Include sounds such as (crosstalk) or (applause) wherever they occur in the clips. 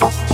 Bye.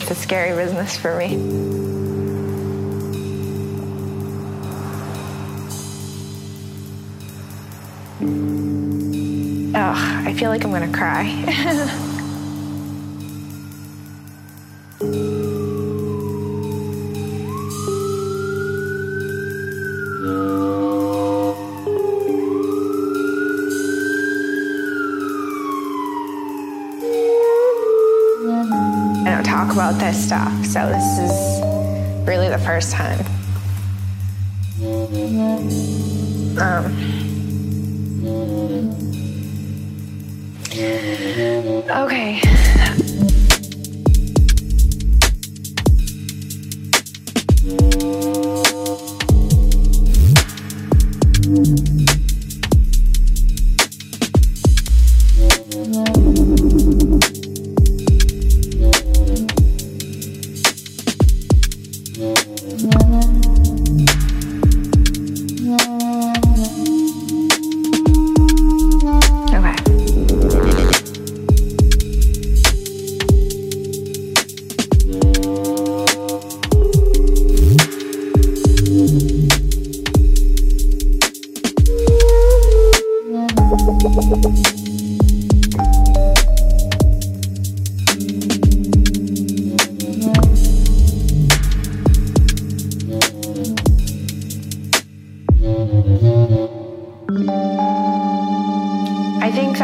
It's a scary business for me. Ugh, I feel like I'm gonna cry. (laughs) so this is really the first time.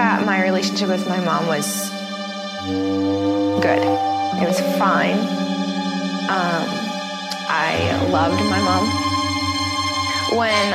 That my relationship with my mom was good. It was fine. Um, I loved my mom. When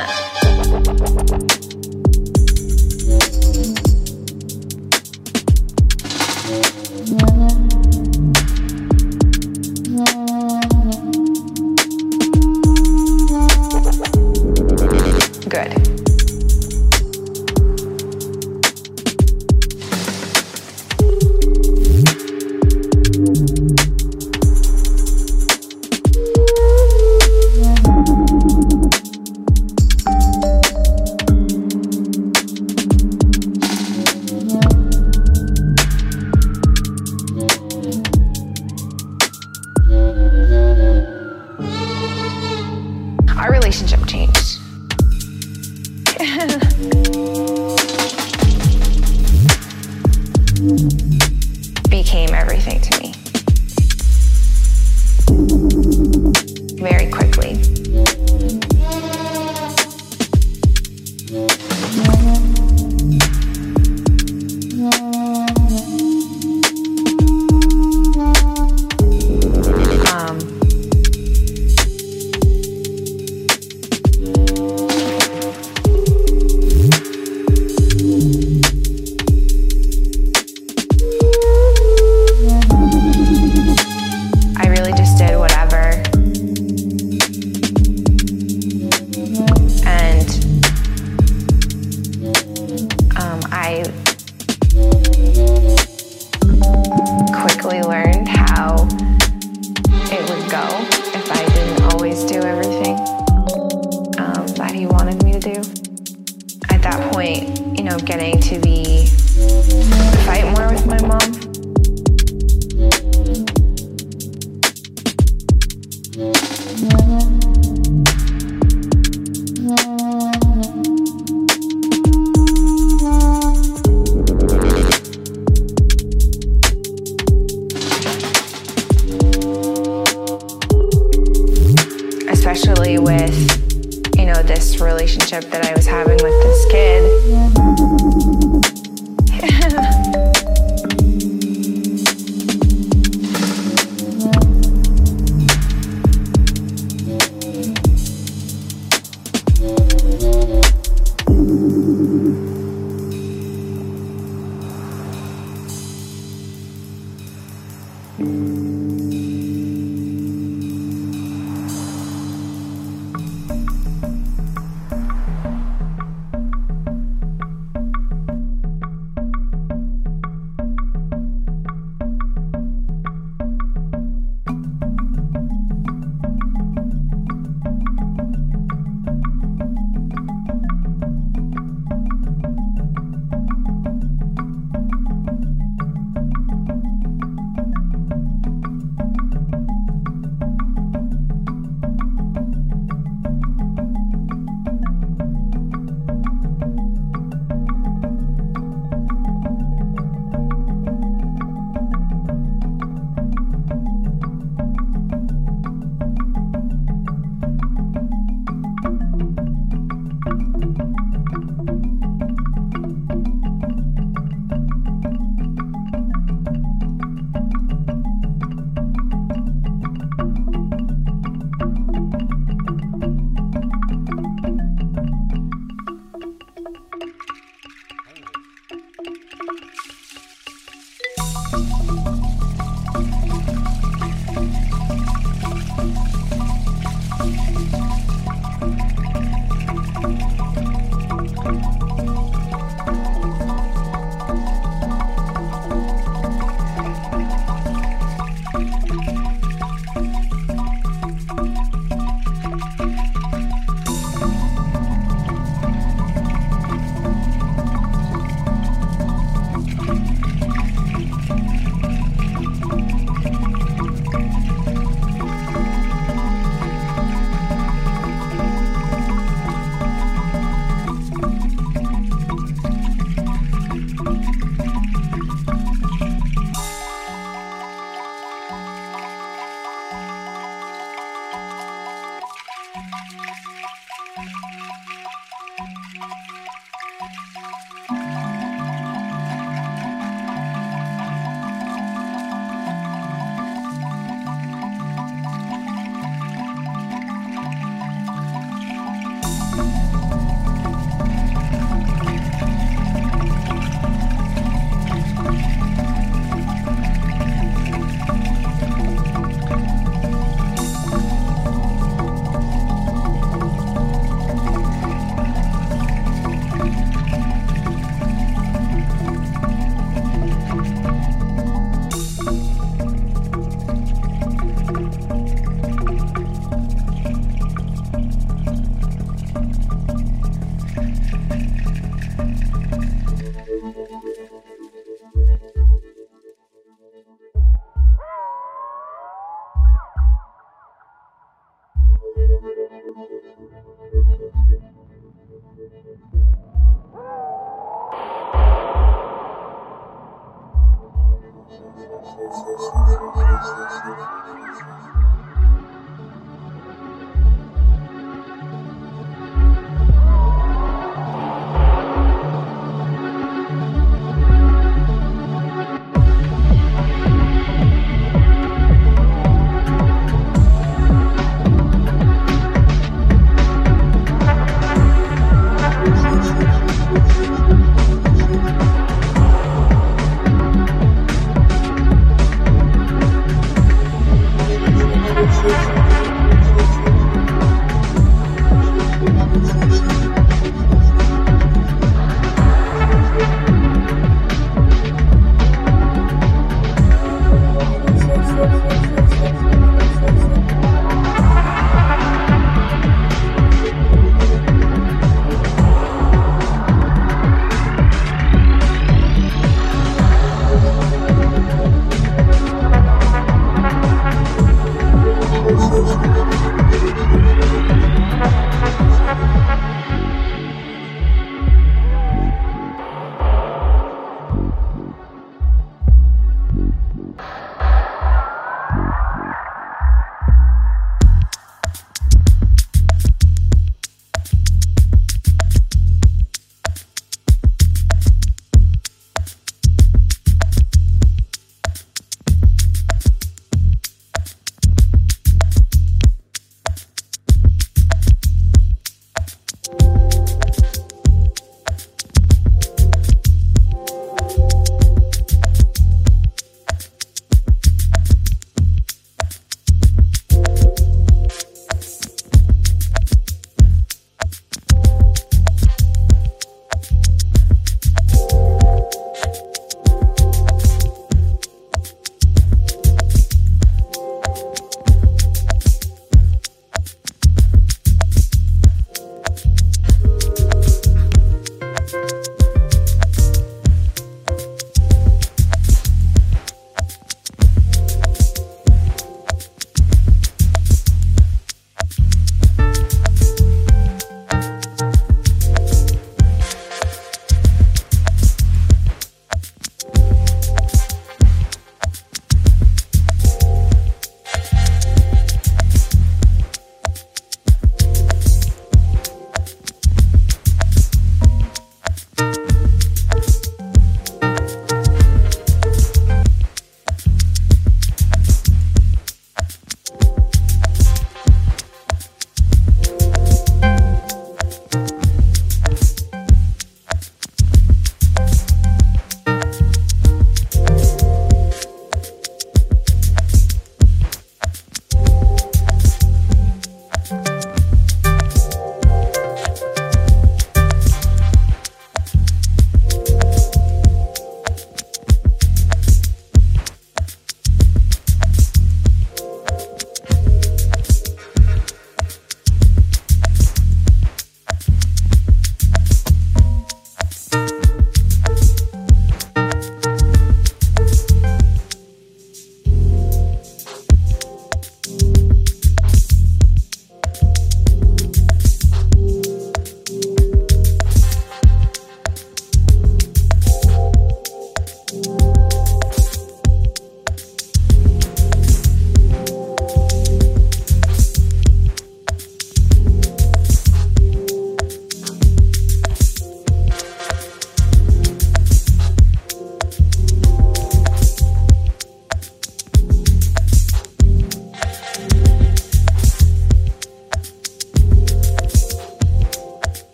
getting to be